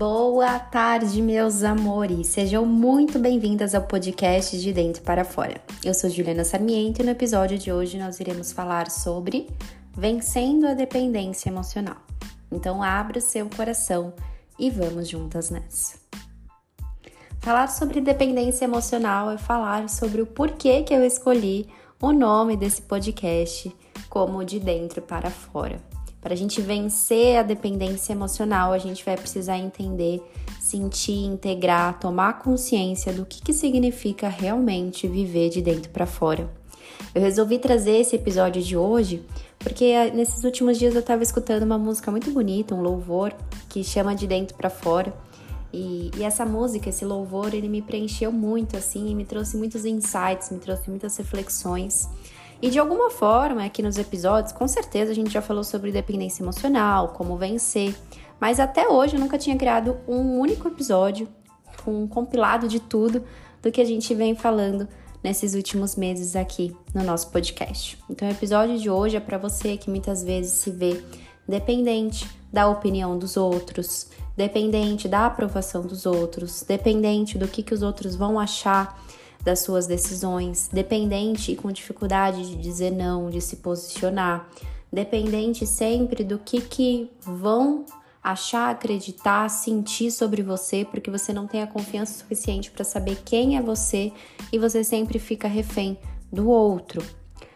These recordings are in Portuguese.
Boa tarde, meus amores! Sejam muito bem-vindas ao podcast De Dentro para Fora. Eu sou Juliana Sarmiento e no episódio de hoje nós iremos falar sobre vencendo a dependência emocional. Então, abra o seu coração e vamos juntas nessa. Falar sobre dependência emocional é falar sobre o porquê que eu escolhi o nome desse podcast como De Dentro para Fora. Para a gente vencer a dependência emocional, a gente vai precisar entender, sentir, integrar, tomar consciência do que, que significa realmente viver de dentro para fora. Eu resolvi trazer esse episódio de hoje porque eh, nesses últimos dias eu estava escutando uma música muito bonita, um louvor que chama de dentro para fora. E, e, essa música, esse louvor, ele me preencheu muito assim e me trouxe muitos insights, me trouxe muitas reflexões. E de alguma forma, aqui nos episódios, com certeza a gente já falou sobre dependência emocional, como vencer, mas até hoje eu nunca tinha criado um único episódio com um compilado de tudo do que a gente vem falando nesses últimos meses aqui no nosso podcast. Então, o episódio de hoje é para você que muitas vezes se vê dependente da opinião dos outros, dependente da aprovação dos outros, dependente do que, que os outros vão achar das suas decisões, dependente e com dificuldade de dizer não, de se posicionar, dependente sempre do que, que vão achar, acreditar, sentir sobre você, porque você não tem a confiança suficiente para saber quem é você e você sempre fica refém do outro.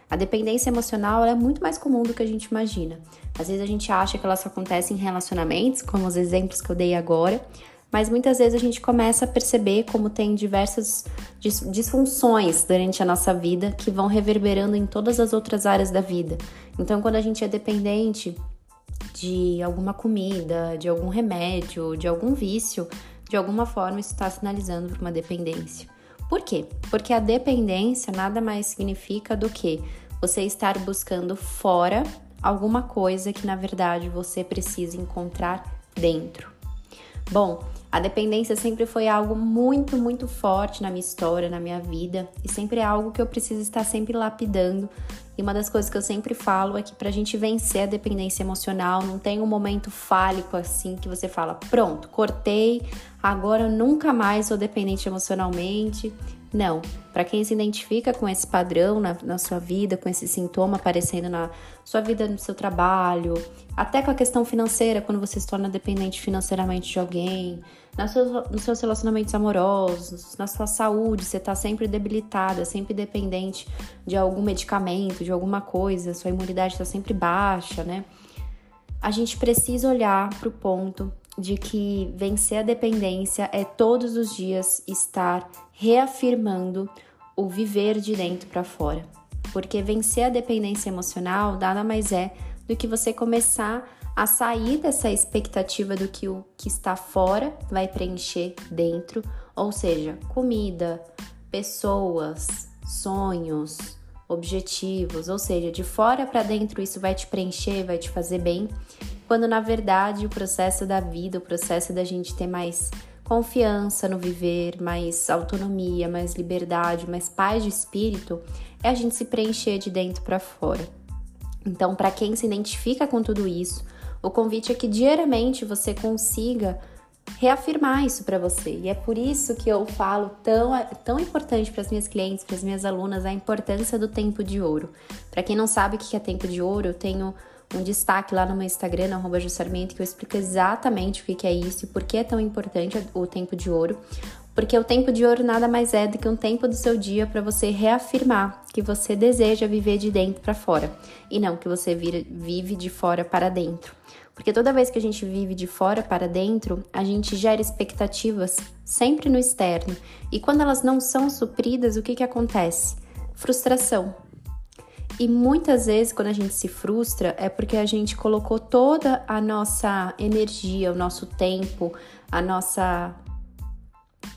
A dependência emocional é muito mais comum do que a gente imagina. Às vezes a gente acha que ela só acontece em relacionamentos, como os exemplos que eu dei agora, mas muitas vezes a gente começa a perceber como tem diversas disfunções durante a nossa vida que vão reverberando em todas as outras áreas da vida. Então, quando a gente é dependente de alguma comida, de algum remédio, de algum vício, de alguma forma isso está sinalizando para uma dependência. Por quê? Porque a dependência nada mais significa do que você estar buscando fora alguma coisa que na verdade você precisa encontrar dentro. Bom, a dependência sempre foi algo muito, muito forte na minha história, na minha vida, e sempre é algo que eu preciso estar sempre lapidando. E uma das coisas que eu sempre falo é que pra gente vencer a dependência emocional, não tem um momento fálico assim que você fala: pronto, cortei, agora eu nunca mais sou dependente emocionalmente. Não. Para quem se identifica com esse padrão na, na, sua vida, com esse sintoma aparecendo na sua vida, no seu trabalho, até com a questão financeira, quando você se torna dependente financeiramente de alguém, nas suas, nos seus relacionamentos amorosos, na sua saúde, você está sempre debilitada, sempre dependente de algum medicamento, de alguma coisa, sua imunidade está sempre baixa, né? A gente precisa olhar para o ponto de que vencer a dependência é todos os dias estar reafirmando o viver de dentro para fora. Porque vencer a dependência emocional nada mais é do que você começar a sair dessa expectativa do que o que está fora vai preencher dentro, ou seja, comida, pessoas, sonhos, objetivos, ou seja, de fora para dentro isso vai te preencher, vai te fazer bem, quando na verdade o processo da vida, o processo da gente ter mais confiança no viver, mais autonomia, mais liberdade, mais paz de espírito, é a gente se preencher de dentro para fora. Então, para quem se identifica com tudo isso, o convite é que diariamente você consiga reafirmar isso para você. E é por isso que eu falo tão, tão importante para as minhas clientes, para as minhas alunas, a importância do tempo de ouro. Para quem não sabe o que é tempo de ouro, eu tenho um destaque lá no meu Instagram, no arroba que eu explico exatamente o que é isso e por que é tão importante o tempo de ouro. Porque o tempo de ouro nada mais é do que um tempo do seu dia para você reafirmar que você deseja viver de dentro para fora e não que você vive de fora para dentro. Porque toda vez que a gente vive de fora para dentro, a gente gera expectativas sempre no externo. E quando elas não são supridas, o que, que acontece? Frustração. E muitas vezes, quando a gente se frustra, é porque a gente colocou toda a nossa energia, o nosso tempo, a nossa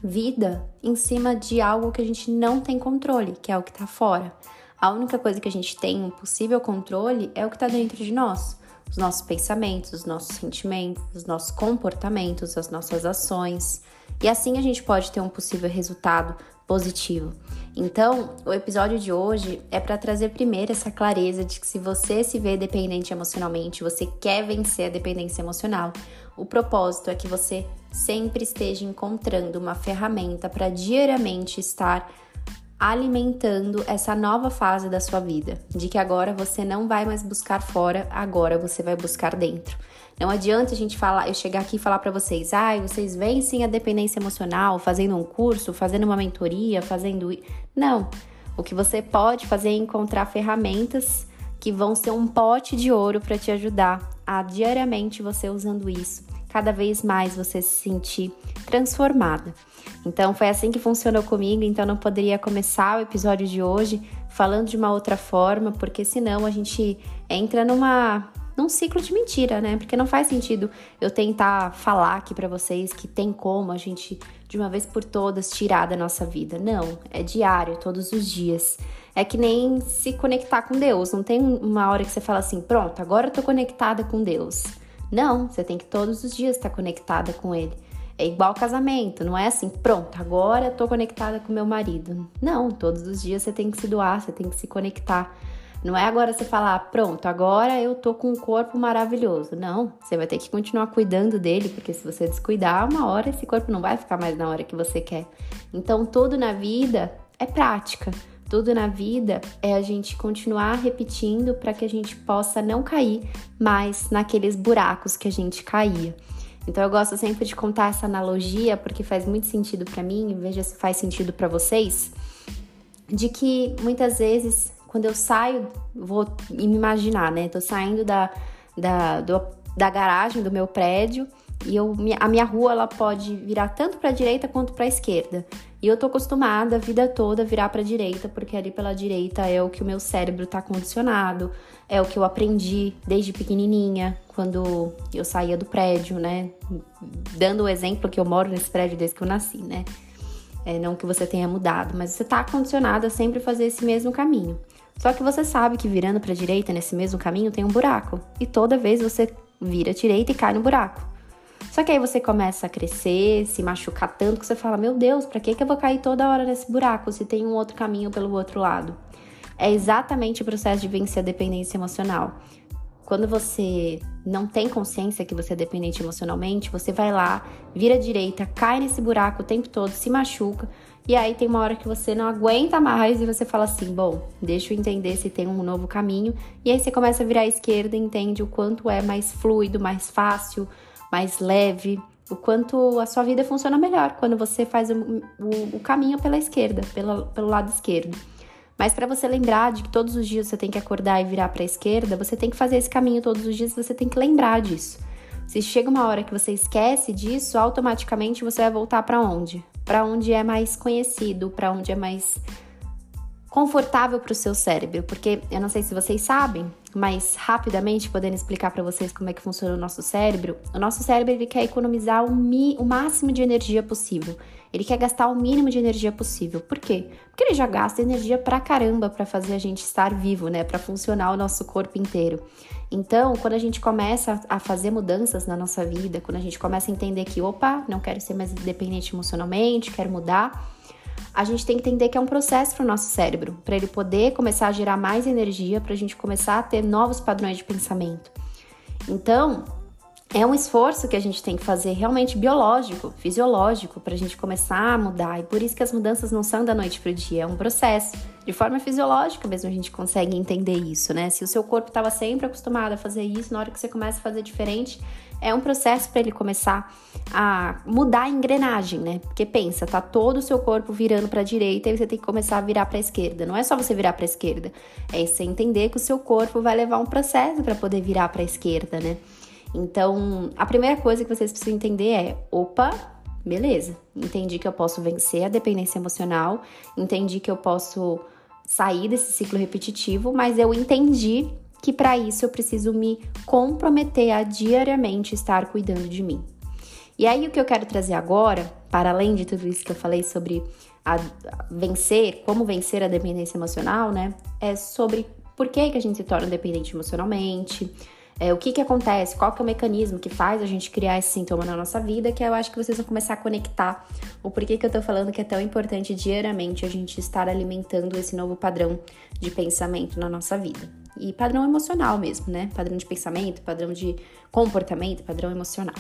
vida em cima de algo que a gente não tem controle, que é o que está fora. A única coisa que a gente tem um possível controle é o que está dentro de nós. Os nossos pensamentos, os nossos sentimentos, os nossos comportamentos, as nossas ações. E assim a gente pode ter um possível resultado positivo. Então, o episódio de hoje é para trazer primeiro essa clareza de que se você se vê dependente emocionalmente, você quer vencer a dependência emocional, o propósito é que você sempre esteja encontrando uma ferramenta para diariamente estar alimentando essa nova fase da sua vida, de que agora você não vai mais buscar fora, agora você vai buscar dentro. Não adianta a gente falar, eu chegar aqui e falar para vocês, ai, ah, vocês vencem a dependência emocional fazendo um curso, fazendo uma mentoria, fazendo. Não. O que você pode fazer é encontrar ferramentas que vão ser um pote de ouro para te ajudar a diariamente você usando isso, cada vez mais você se sentir transformada. Então foi assim que funcionou comigo, então não poderia começar o episódio de hoje falando de uma outra forma, porque senão a gente entra numa num ciclo de mentira, né? Porque não faz sentido eu tentar falar aqui para vocês que tem como a gente de uma vez por todas tirar da nossa vida. Não, é diário, todos os dias. É que nem se conectar com Deus. Não tem uma hora que você fala assim, pronto, agora eu tô conectada com Deus. Não, você tem que todos os dias estar conectada com Ele. É igual casamento, não é assim, pronto, agora eu tô conectada com meu marido. Não, todos os dias você tem que se doar, você tem que se conectar. Não é agora você falar, pronto, agora eu tô com um corpo maravilhoso. Não, você vai ter que continuar cuidando dele, porque se você descuidar, uma hora esse corpo não vai ficar mais na hora que você quer. Então, tudo na vida é prática. Tudo na vida é a gente continuar repetindo para que a gente possa não cair mais naqueles buracos que a gente caía. Então eu gosto sempre de contar essa analogia porque faz muito sentido para mim, veja se faz sentido para vocês, de que muitas vezes quando eu saio, vou me imaginar, né? Tô saindo da, da, do, da garagem do meu prédio e eu, a minha rua ela pode virar tanto para a direita quanto para a esquerda. E eu tô acostumada a vida toda a virar para a direita, porque ali pela direita é o que o meu cérebro tá condicionado, é o que eu aprendi desde pequenininha, quando eu saía do prédio, né? Dando o exemplo que eu moro nesse prédio desde que eu nasci, né? É, não que você tenha mudado, mas você tá condicionado a sempre fazer esse mesmo caminho. Só que você sabe que virando para a direita nesse mesmo caminho tem um buraco, e toda vez você vira à direita e cai no buraco. Só que aí você começa a crescer, se machucar tanto que você fala: Meu Deus, pra que, que eu vou cair toda hora nesse buraco se tem um outro caminho pelo outro lado? É exatamente o processo de vencer a dependência emocional. Quando você não tem consciência que você é dependente emocionalmente, você vai lá, vira à direita, cai nesse buraco o tempo todo, se machuca, e aí tem uma hora que você não aguenta mais e você fala assim: bom, deixa eu entender se tem um novo caminho. E aí você começa a virar à esquerda e entende o quanto é mais fluido, mais fácil, mais leve, o quanto a sua vida funciona melhor quando você faz o, o, o caminho pela esquerda, pela, pelo lado esquerdo. Mas para você lembrar de que todos os dias você tem que acordar e virar para a esquerda, você tem que fazer esse caminho todos os dias, você tem que lembrar disso. Se chega uma hora que você esquece disso, automaticamente você vai voltar para onde? Para onde é mais conhecido, para onde é mais confortável para o seu cérebro, porque eu não sei se vocês sabem, mas rapidamente podendo explicar para vocês como é que funciona o nosso cérebro, o nosso cérebro ele quer economizar o, mi, o máximo de energia possível. Ele quer gastar o mínimo de energia possível. Por quê? Porque ele já gasta energia pra caramba para fazer a gente estar vivo, né? Para funcionar o nosso corpo inteiro. Então, quando a gente começa a fazer mudanças na nossa vida, quando a gente começa a entender que, opa, não quero ser mais dependente emocionalmente, quero mudar, a gente tem que entender que é um processo para o nosso cérebro, para ele poder começar a gerar mais energia, para a gente começar a ter novos padrões de pensamento. Então, é um esforço que a gente tem que fazer realmente biológico, fisiológico, para a gente começar a mudar. E por isso que as mudanças não são da noite para o dia, é um processo. De forma fisiológica mesmo a gente consegue entender isso, né? Se o seu corpo estava sempre acostumado a fazer isso, na hora que você começa a fazer diferente, é um processo para ele começar a mudar a engrenagem, né? Porque pensa, tá todo o seu corpo virando para a direita e você tem que começar a virar para a esquerda. Não é só você virar para a esquerda, é você entender que o seu corpo vai levar um processo para poder virar para a esquerda, né? Então, a primeira coisa que vocês precisam entender é: opa, beleza, entendi que eu posso vencer a dependência emocional, entendi que eu posso sair desse ciclo repetitivo, mas eu entendi que para isso eu preciso me comprometer a diariamente estar cuidando de mim. E aí o que eu quero trazer agora, para além de tudo isso que eu falei sobre a vencer, como vencer a dependência emocional, né? É sobre por que, que a gente se torna dependente emocionalmente, É, o que que acontece? Qual que é o mecanismo que faz a gente criar esse sintoma na nossa vida? Que eu acho que vocês vão começar a conectar o porquê que eu tô falando que é tão importante diariamente a gente estar alimentando esse novo padrão de pensamento na nossa vida. E padrão emocional mesmo, né? Padrão de pensamento, padrão de comportamento, padrão emocional.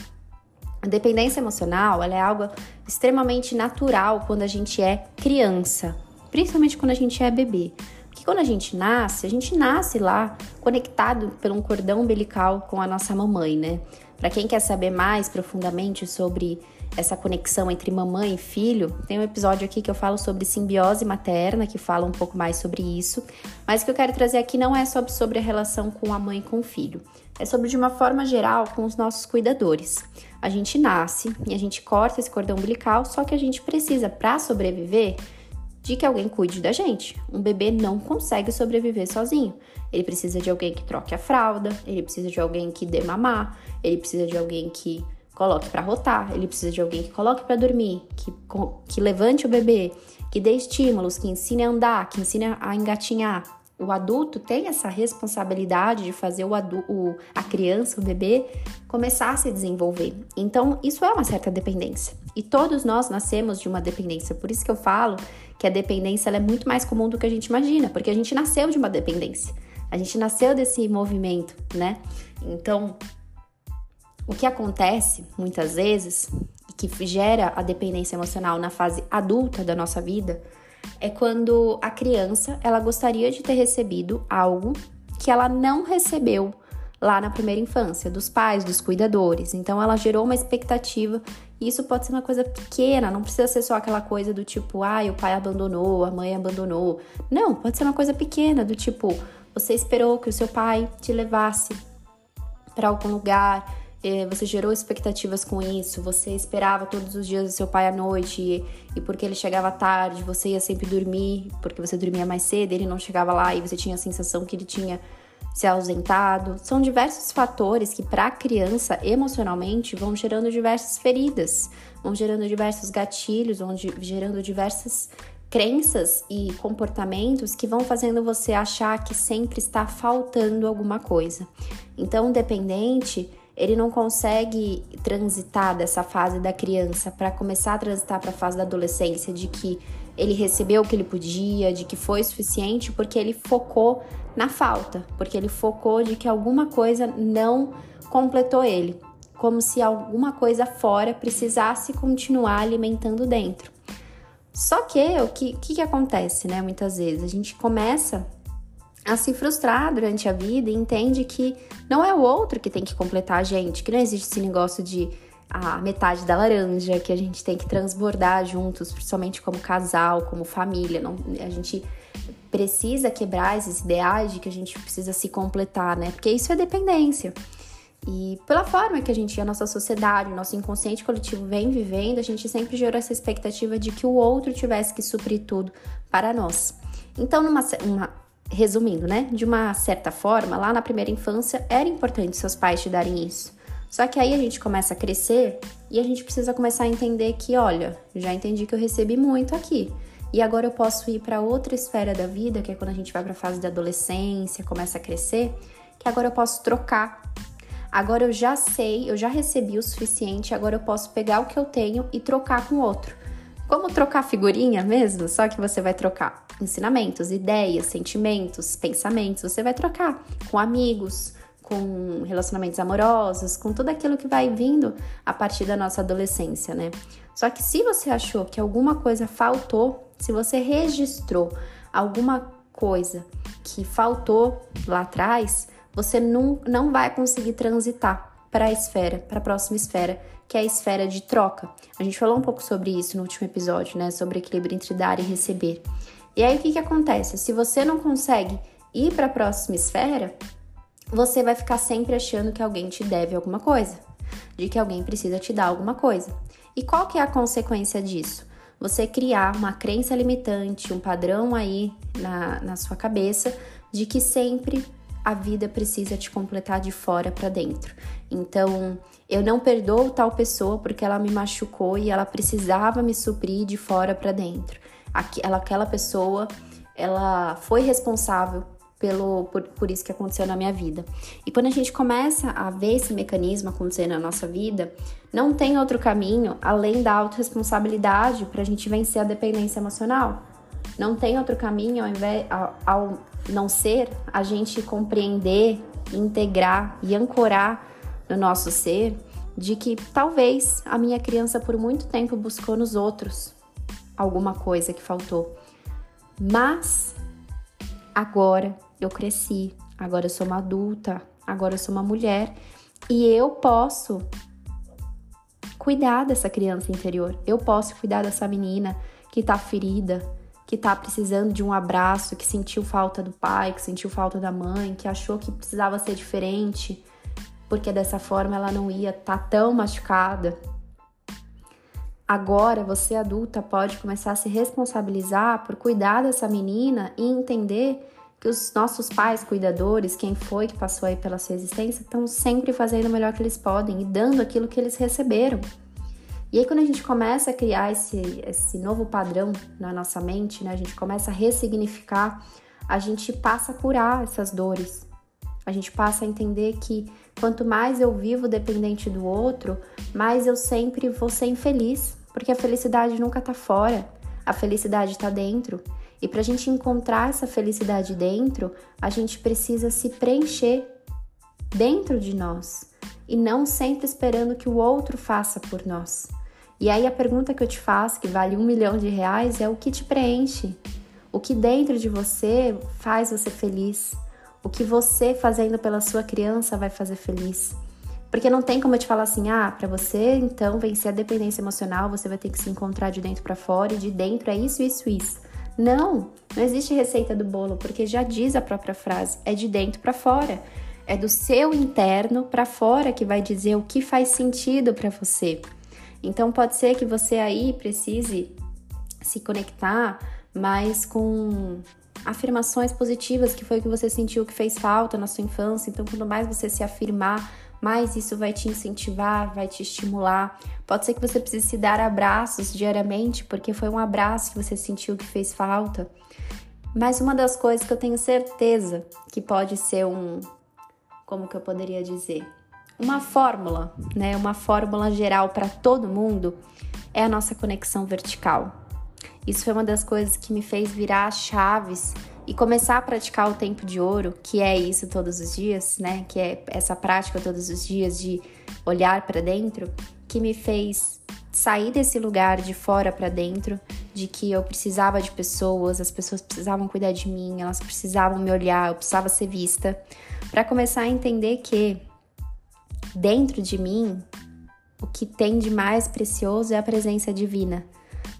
A dependência emocional é algo extremamente natural quando a gente é criança, principalmente quando a gente é bebê. Porque quando a gente nasce, a gente nasce lá conectado por um cordão umbilical com a nossa mamãe, né? Para quem quer saber mais profundamente sobre essa conexão entre mamãe e filho, tem um episódio aqui que eu falo sobre simbiose materna, que fala um pouco mais sobre isso. Mas o que eu quero trazer aqui não é sobre, sobre a relação com a mãe e com o filho, é sobre de uma forma geral com os nossos cuidadores. A gente nasce e a gente corta esse cordão umbilical, só que a gente precisa, para sobreviver, de que alguém cuide da gente. Um bebê não consegue sobreviver sozinho. Ele precisa de alguém que troque a fralda, ele precisa de alguém que dê mamar, ele precisa de alguém que coloque para rotar, ele precisa de alguém que coloque para dormir, que, que levante o bebê, que dê estímulos, que ensine a andar, que ensine a engatinhar. O adulto tem essa responsabilidade de fazer o, o a criança, o bebê, começar a se desenvolver. Então, isso é uma certa dependência. E todos nós nascemos de uma dependência. Por isso que eu falo que a dependência é muito mais comum do que a gente imagina, porque a gente nasceu de uma dependência. A gente nasceu desse movimento, né? Então, o que acontece muitas vezes que gera a dependência emocional na fase adulta da nossa vida é quando a criança ela gostaria de ter recebido algo que ela não recebeu lá na primeira infância, dos pais, dos cuidadores. Então ela gerou uma expectativa e isso pode ser uma coisa pequena, não precisa ser só aquela coisa do tipo, ah, o pai abandonou, a mãe abandonou. Não, pode ser uma coisa pequena, do tipo, você esperou que o seu pai te levasse para algum lugar, você gerou expectativas com isso, você esperava todos os dias o seu pai à noite e, e, porque ele chegava tarde, você ia sempre dormir, porque você dormia mais cedo, ele não chegava lá e você tinha a sensação que ele tinha se ausentado. São diversos fatores que para a criança emocionalmente vão gerando diversas feridas, vão gerando diversos gatilhos, vão gerando diversas crenças e comportamentos que vão fazendo você achar que sempre está faltando alguma coisa. Então, dependente ele não consegue transitar dessa fase da criança para começar a transitar para a fase da adolescência, de que ele recebeu o que ele podia, de que foi suficiente, porque ele focou na falta, porque ele focou de que alguma coisa não completou ele, como se alguma coisa fora precisasse continuar alimentando dentro. Só que o que, que, que acontece, né? Muitas vezes a gente começa a se frustrar durante a vida e entende que não é o outro que tem que completar a gente, que não existe esse negócio de a metade da laranja, que a gente tem que transbordar juntos, principalmente como casal, como família. Não, a gente precisa quebrar esses ideais de que a gente precisa se completar, né? Porque isso é dependência. E pela forma que a gente, a nossa sociedade, o nosso inconsciente coletivo vem vivendo, a gente sempre gerou essa expectativa de que o outro tivesse que suprir tudo para nós. Então, numa uma, resumindo, né? De uma certa forma, lá na primeira infância era importante seus pais te darem isso. Só que aí a gente começa a crescer e a gente precisa começar a entender que, olha, já entendi que eu recebi muito aqui. E agora eu posso ir para outra esfera da vida, que é quando a gente vai para a fase da adolescência, começa a crescer, que agora eu posso trocar. Agora eu já sei, eu já recebi o suficiente, agora eu posso pegar o que eu tenho e trocar com outro. Como trocar figurinha mesmo, só que você vai trocar ensinamentos, ideias, sentimentos, pensamentos, você vai trocar com amigos, com relacionamentos amorosos, com tudo aquilo que vai vindo a partir da nossa adolescência, né? Só que se você achou que alguma coisa faltou, se você registrou alguma coisa que faltou lá atrás, você não, não vai conseguir transitar para a esfera, para a próxima esfera, que é a esfera de troca. A gente falou um pouco sobre isso no último episódio, né? Sobre equilíbrio entre dar e receber. E aí o que, que acontece? Se você não consegue ir para a próxima esfera, você vai ficar sempre achando que alguém te deve alguma coisa, de que alguém precisa te dar alguma coisa. E qual que é a consequência disso? Você criar uma crença limitante, um padrão aí na, na sua cabeça de que sempre a vida precisa te completar de fora para dentro. Então, eu não perdoo tal pessoa porque ela me machucou e ela precisava me suprir de fora para dentro. Aquela, aquela pessoa, ela foi responsável pelo por, por isso que aconteceu na minha vida. E quando a gente começa a ver esse mecanismo acontecer na nossa vida, não tem outro caminho além da autorresponsabilidade para a gente vencer a dependência emocional. Não tem outro caminho ao, invés, ao, ao não ser a gente compreender, integrar e ancorar no nosso ser de que talvez a minha criança por muito tempo buscou nos outros alguma coisa que faltou. Mas agora eu cresci, agora eu sou uma adulta, agora eu sou uma mulher e eu posso cuidar dessa criança interior. Eu posso cuidar dessa menina que tá ferida, que tá precisando de um abraço, que sentiu falta do pai, que sentiu falta da mãe, que achou que precisava ser diferente, porque dessa forma ela não ia estar tá tão machucada. Agora você adulta pode começar a se responsabilizar por cuidar dessa menina e entender que os nossos pais cuidadores, quem foi que passou aí pela sua existência, estão sempre fazendo o melhor que eles podem e dando aquilo que eles receberam. E aí, quando a gente começa a criar esse, esse novo padrão na nossa mente, né, a gente começa a ressignificar, a gente passa a curar essas dores. A gente passa a entender que quanto mais eu vivo dependente do outro, mais eu sempre vou ser infeliz, porque a felicidade nunca tá fora, a felicidade tá dentro. E para a gente encontrar essa felicidade dentro, a gente precisa se preencher dentro de nós e não sempre esperando que o outro faça por nós. E aí a pergunta que eu te faço, que vale um milhão de reais, é o que te preenche? O que dentro de você faz você feliz? O que você fazendo pela sua criança vai fazer feliz? Porque não tem como eu te falar assim, ah, para você então vencer a dependência emocional, você vai ter que se encontrar de dentro para fora e de dentro é isso, isso, isso. Não, não existe receita do bolo, porque já diz a própria frase, é de dentro para fora. É do seu interno para fora que vai dizer o que faz sentido para você. Então pode ser que você aí precise se conectar mais com afirmações positivas que foi o que você sentiu que fez falta na sua infância. Então, quanto mais você se afirmar, mais isso vai te incentivar, vai te estimular. Pode ser que você precise se dar abraços diariamente, porque foi um abraço que você sentiu que fez falta. Mas uma das coisas que eu tenho certeza que pode ser um. Como que eu poderia dizer? Uma fórmula, né? Uma fórmula geral para todo mundo é a nossa conexão vertical. Isso foi uma das coisas que me fez virar chaves e começar a praticar o tempo de ouro, que é isso todos os dias, né? Que é essa prática todos os dias de olhar para dentro, que me fez sair desse lugar de fora para dentro, de que eu precisava de pessoas, as pessoas precisavam cuidar de mim, elas precisavam me olhar, eu precisava ser vista, para começar a entender que dentro de mim o que tem de mais precioso é a presença divina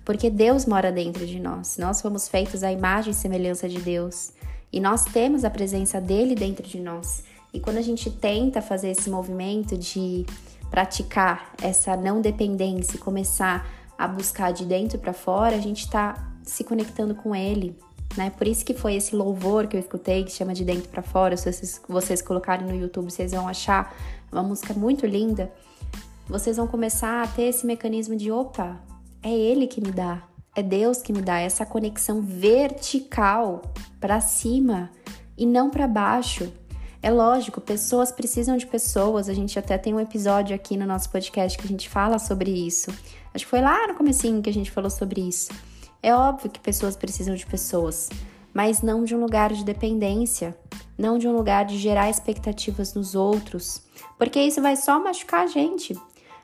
porque Deus mora dentro de nós. Nós fomos feitos à imagem e semelhança de Deus e nós temos a presença dele dentro de nós. E quando a gente tenta fazer esse movimento de praticar essa não dependência e começar a buscar de dentro para fora, a gente está se conectando com ele, né? Por isso que foi esse louvor que eu escutei que chama de dentro para fora. Se vocês, vocês colocarem no YouTube, vocês vão achar uma música muito linda. Vocês vão começar a ter esse mecanismo de opa, é Ele que me dá, é Deus que me dá essa conexão vertical para cima e não para baixo. É lógico, pessoas precisam de pessoas. A gente até tem um episódio aqui no nosso podcast que a gente fala sobre isso. Acho que foi lá no comecinho que a gente falou sobre isso. É óbvio que pessoas precisam de pessoas, mas não de um lugar de dependência, não de um lugar de gerar expectativas nos outros, porque isso vai só machucar a gente.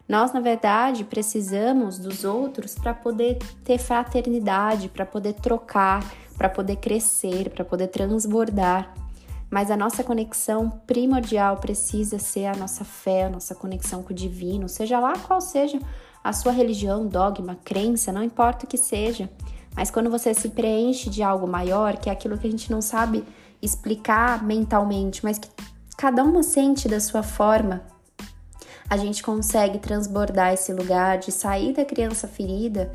Nós, na verdade, precisamos dos outros para poder ter fraternidade, para poder trocar, para poder crescer, para poder transbordar. Mas a nossa conexão primordial precisa ser a nossa fé, a nossa conexão com o divino, seja lá qual seja a sua religião, dogma, crença, não importa o que seja. Mas quando você se preenche de algo maior, que é aquilo que a gente não sabe explicar mentalmente, mas que cada uma sente da sua forma, a gente consegue transbordar esse lugar de sair da criança ferida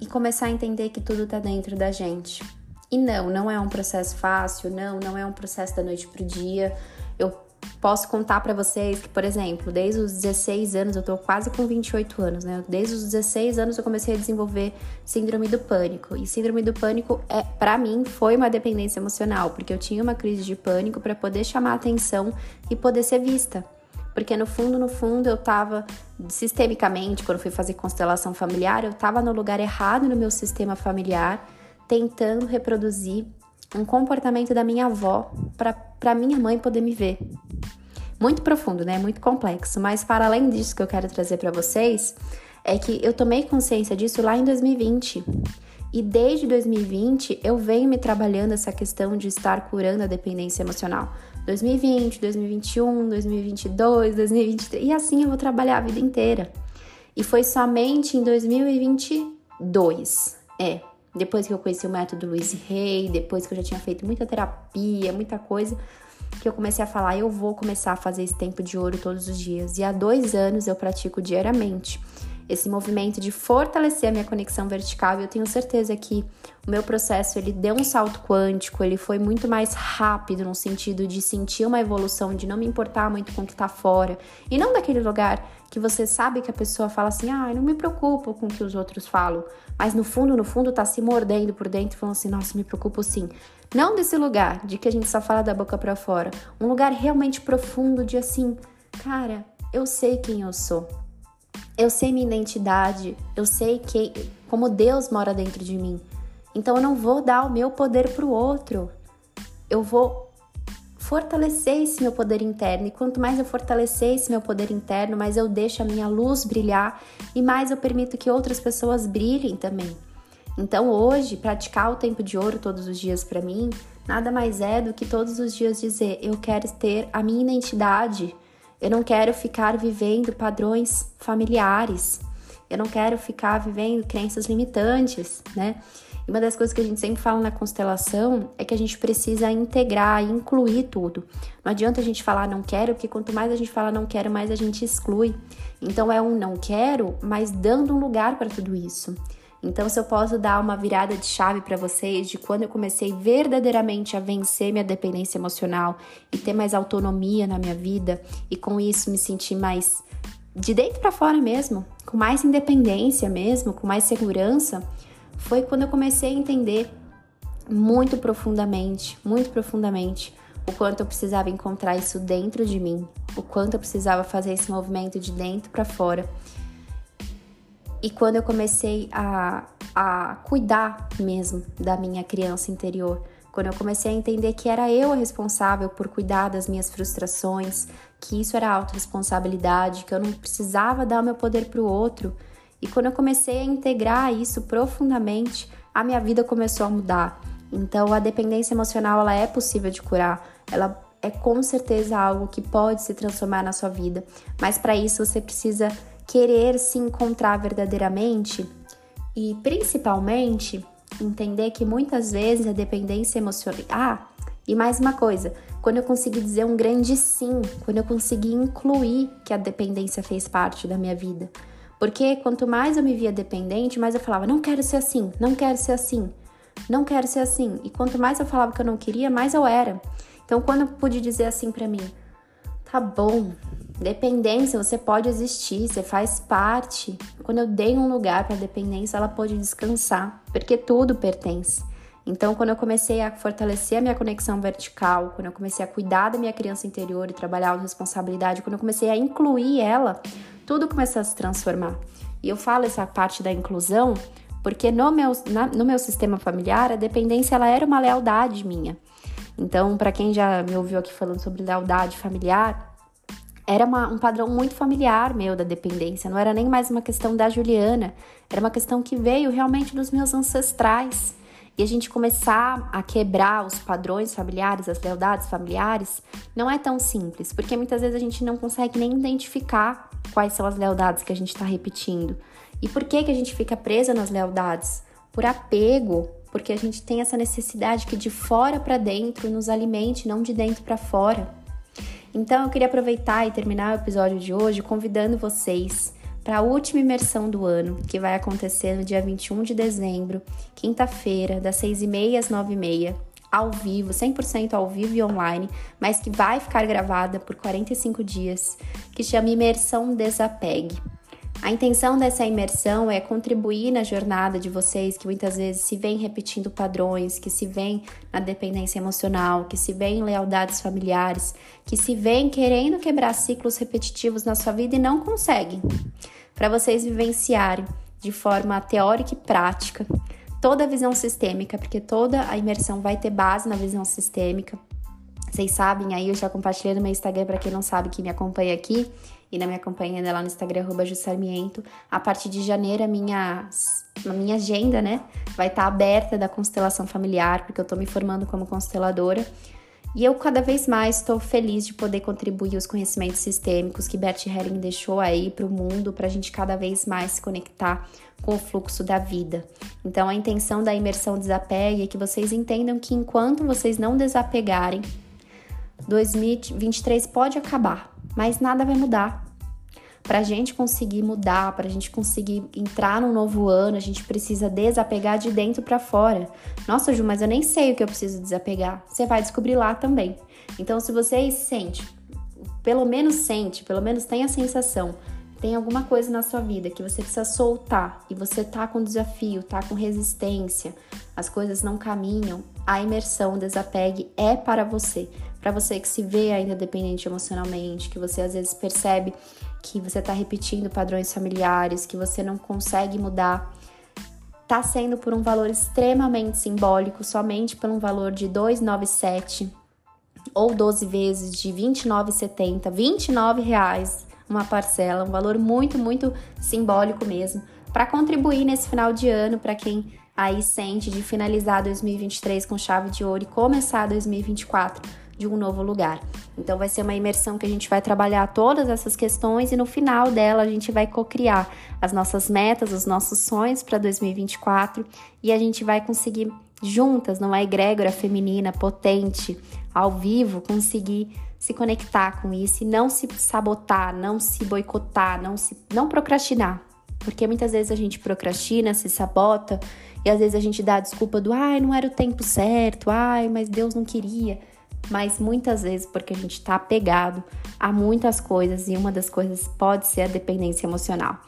e começar a entender que tudo está dentro da gente. E não, não é um processo fácil, não, não é um processo da noite pro dia. Eu posso contar para vocês que, por exemplo, desde os 16 anos, eu tô quase com 28 anos, né? Desde os 16 anos eu comecei a desenvolver síndrome do pânico. E síndrome do pânico é, para mim, foi uma dependência emocional, porque eu tinha uma crise de pânico para poder chamar atenção e poder ser vista. Porque no fundo, no fundo, eu tava sistemicamente, quando fui fazer constelação familiar, eu tava no lugar errado no meu sistema familiar, tentando reproduzir um comportamento da minha avó para minha mãe poder me ver. Muito profundo, né? Muito complexo. Mas para além disso que eu quero trazer para vocês é que eu tomei consciência disso lá em 2020. E desde 2020 eu venho me trabalhando essa questão de estar curando a dependência emocional. 2020, 2021, 2022, 2023 e assim eu vou trabalhar a vida inteira. E foi somente em 2022, é, depois que eu conheci o método Luiz Rey, depois que eu já tinha feito muita terapia, muita coisa, que eu comecei a falar, eu vou começar a fazer esse tempo de ouro todos os dias. E há dois anos eu pratico diariamente esse movimento de fortalecer a minha conexão vertical. E eu tenho certeza que o meu processo ele deu um salto quântico, ele foi muito mais rápido no sentido de sentir uma evolução, de não me importar muito com o que tá fora e não daquele lugar que você sabe que a pessoa fala assim: "Ah, não me preocupo com o que os outros falam", mas no fundo, no fundo tá se mordendo por dentro, falando assim: "Nossa, me preocupo sim". Não desse lugar de que a gente só fala da boca para fora, um lugar realmente profundo de assim, cara, eu sei quem eu sou. Eu sei minha identidade, eu sei que como Deus mora dentro de mim. Então eu não vou dar o meu poder para o outro. Eu vou fortalecer esse meu poder interno. E quanto mais eu fortalecer esse meu poder interno, mais eu deixo a minha luz brilhar e mais eu permito que outras pessoas brilhem também. Então hoje, praticar o tempo de ouro todos os dias para mim, nada mais é do que todos os dias dizer: eu quero ter a minha identidade, eu não quero ficar vivendo padrões familiares. Eu não quero ficar vivendo crenças limitantes, né? E uma das coisas que a gente sempre fala na constelação é que a gente precisa integrar, incluir tudo. Não adianta a gente falar não quero, porque quanto mais a gente fala não quero, mais a gente exclui. Então é um não quero, mas dando um lugar para tudo isso. Então, se eu posso dar uma virada de chave para vocês de quando eu comecei verdadeiramente a vencer minha dependência emocional e ter mais autonomia na minha vida e com isso me sentir mais de dentro para fora mesmo, com mais independência mesmo, com mais segurança, foi quando eu comecei a entender muito profundamente, muito profundamente, o quanto eu precisava encontrar isso dentro de mim, o quanto eu precisava fazer esse movimento de dentro para fora e quando eu comecei a, a cuidar mesmo da minha criança interior, quando eu comecei a entender que era eu a responsável por cuidar das minhas frustrações, que isso era autorresponsabilidade, que eu não precisava dar o meu poder para o outro. E quando eu comecei a integrar isso profundamente, a minha vida começou a mudar. Então, a dependência emocional ela é possível de curar. Ela é com certeza algo que pode se transformar na sua vida, mas para isso você precisa querer se encontrar verdadeiramente e principalmente entender que muitas vezes a dependência emocional. Ah, e mais uma coisa, quando eu consegui dizer um grande sim, quando eu consegui incluir que a dependência fez parte da minha vida. Porque quanto mais eu me via dependente, mais eu falava, não quero ser assim, não quero ser assim, não quero ser assim. E quanto mais eu falava que eu não queria, mais eu era. Então, quando eu pude dizer assim para mim, tá bom, Dependência, você pode existir, você faz parte. Quando eu dei um lugar para dependência, ela pode descansar, porque tudo pertence. Então, quando eu comecei a fortalecer a minha conexão vertical, quando eu comecei a cuidar da minha criança interior e trabalhar a responsabilidade, quando eu comecei a incluir ela, tudo começou a se transformar. E eu falo essa parte da inclusão porque no meu, na, no meu sistema familiar, a dependência ela era uma lealdade minha. Então, para quem já me ouviu aqui falando sobre lealdade familiar, era uma, um padrão muito familiar meu da dependência, não era nem mais uma questão da Juliana, era uma questão que veio realmente dos meus ancestrais. E a gente começar a quebrar os padrões familiares, as lealdades familiares, não é tão simples, porque muitas vezes a gente não consegue nem identificar quais são as lealdades que a gente está repetindo. E por que, que a gente fica presa nas lealdades? Por apego, porque a gente tem essa necessidade que de fora para dentro nos alimente, não de dentro para fora. Então eu queria aproveitar e terminar o episódio de hoje convidando vocês para a última imersão do ano, que vai acontecer no dia 21 de dezembro, quinta-feira, das 6h30 às 9h30, ao vivo, 100% ao vivo e online, mas que vai ficar gravada por 45 dias, que chama Imersão Desapegue. A intenção dessa imersão é contribuir na jornada de vocês que muitas vezes se vêm repetindo padrões, que se vêm na dependência emocional, que se vêm em lealdades familiares, que se vêm querendo quebrar ciclos repetitivos na sua vida e não conseguem. Para vocês vivenciarem de forma teórica e prática toda a visão sistêmica, porque toda a imersão vai ter base na visão sistêmica. Vocês sabem, aí eu já compartilhei no meu Instagram para quem não sabe que me acompanha aqui e na minha campanha lá no Instagram, Jussarmiento. A partir de janeiro, a minha, a minha agenda, né, vai estar tá aberta da constelação familiar, porque eu tô me formando como consteladora. E eu cada vez mais estou feliz de poder contribuir os conhecimentos sistêmicos que Bert Helling deixou aí para o mundo, para a gente cada vez mais se conectar com o fluxo da vida. Então, a intenção da imersão desapegue é que vocês entendam que enquanto vocês não desapegarem, 2023 pode acabar, mas nada vai mudar. Para a gente conseguir mudar, para a gente conseguir entrar num novo ano, a gente precisa desapegar de dentro para fora. Nossa, Ju, mas eu nem sei o que eu preciso desapegar. Você vai descobrir lá também. Então, se você sente, pelo menos sente, pelo menos tem a sensação, tem alguma coisa na sua vida que você precisa soltar e você tá com desafio, tá com resistência, as coisas não caminham, a imersão, o desapegue é para você. Para você que se vê ainda dependente emocionalmente, que você às vezes percebe que você está repetindo padrões familiares, que você não consegue mudar, tá sendo por um valor extremamente simbólico, somente por um valor de 297 ou 12 vezes de 29,70, 29 reais uma parcela, um valor muito, muito simbólico mesmo, para contribuir nesse final de ano para quem aí sente de finalizar 2023 com chave de ouro e começar 2024 de um novo lugar. Então vai ser uma imersão que a gente vai trabalhar todas essas questões e no final dela a gente vai co-criar as nossas metas, os nossos sonhos para 2024 e a gente vai conseguir juntas, numa egrégora feminina potente, ao vivo, conseguir se conectar com isso e não se sabotar, não se boicotar, não se não procrastinar. Porque muitas vezes a gente procrastina, se sabota e às vezes a gente dá a desculpa do ai, não era o tempo certo, ai, mas Deus não queria mas muitas vezes porque a gente está apegado a muitas coisas e uma das coisas pode ser a dependência emocional.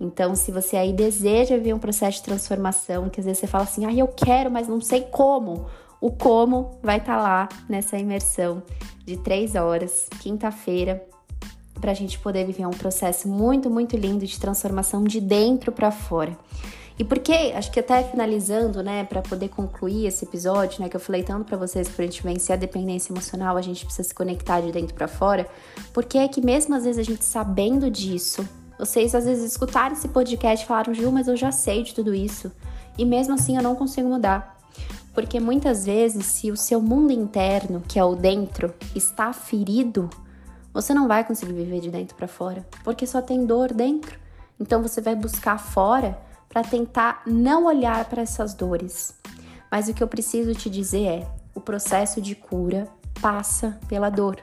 Então, se você aí deseja ver um processo de transformação, que às vezes você fala assim, ah, eu quero, mas não sei como, o como vai estar tá lá nessa imersão de três horas, quinta-feira, para a gente poder viver um processo muito, muito lindo de transformação de dentro para fora. E porque, acho que até finalizando, né, para poder concluir esse episódio, né, que eu falei tanto para vocês que pra gente vencer a dependência emocional, a gente precisa se conectar de dentro para fora, porque é que mesmo às vezes a gente sabendo disso, vocês às vezes escutaram esse podcast e falaram, Ju, mas eu já sei de tudo isso, e mesmo assim eu não consigo mudar. Porque muitas vezes, se o seu mundo interno, que é o dentro, está ferido, você não vai conseguir viver de dentro para fora, porque só tem dor dentro. Então você vai buscar fora para tentar não olhar para essas dores. Mas o que eu preciso te dizer é: o processo de cura passa pela dor.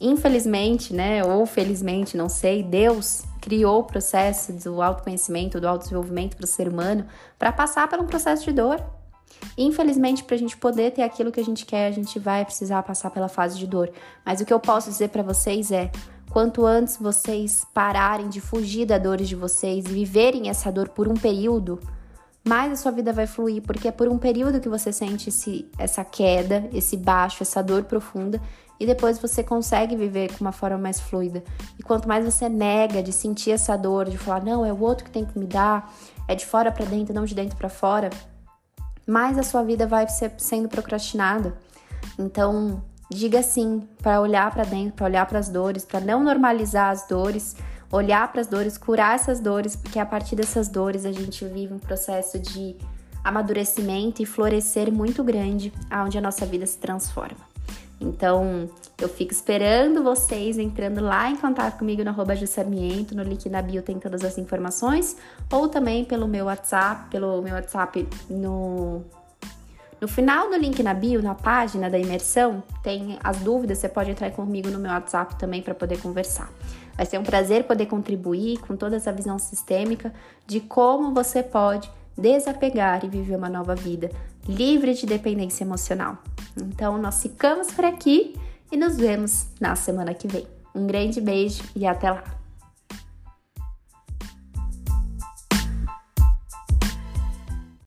Infelizmente, né, ou felizmente, não sei, Deus criou o processo do autoconhecimento, do autodesenvolvimento para o ser humano para passar por um processo de dor. Infelizmente, para a gente poder ter aquilo que a gente quer, a gente vai precisar passar pela fase de dor. Mas o que eu posso dizer para vocês é: Quanto antes vocês pararem de fugir da dores de vocês e viverem essa dor por um período, mais a sua vida vai fluir, porque é por um período que você sente esse, essa queda, esse baixo, essa dor profunda, e depois você consegue viver com uma forma mais fluida. E quanto mais você nega de sentir essa dor, de falar, não, é o outro que tem que me dar, é de fora para dentro, não de dentro para fora, mais a sua vida vai ser sendo procrastinada. Então, Diga sim para olhar para dentro, para olhar para as dores, para não normalizar as dores, olhar para as dores, curar essas dores, porque a partir dessas dores a gente vive um processo de amadurecimento e florescer muito grande, aonde a nossa vida se transforma. Então, eu fico esperando vocês entrando lá em contato comigo no arroba Sarmiento, no link na bio tem todas as informações, ou também pelo meu WhatsApp, pelo meu WhatsApp no No final do link na bio, na página da imersão, tem as dúvidas, você pode entrar comigo no meu WhatsApp também para poder conversar. Vai ser um prazer poder contribuir com toda essa visão sistêmica de como você pode desapegar e viver uma nova vida livre de dependência emocional. Então, nós ficamos por aqui e nos vemos na semana que vem. Um grande beijo e até lá!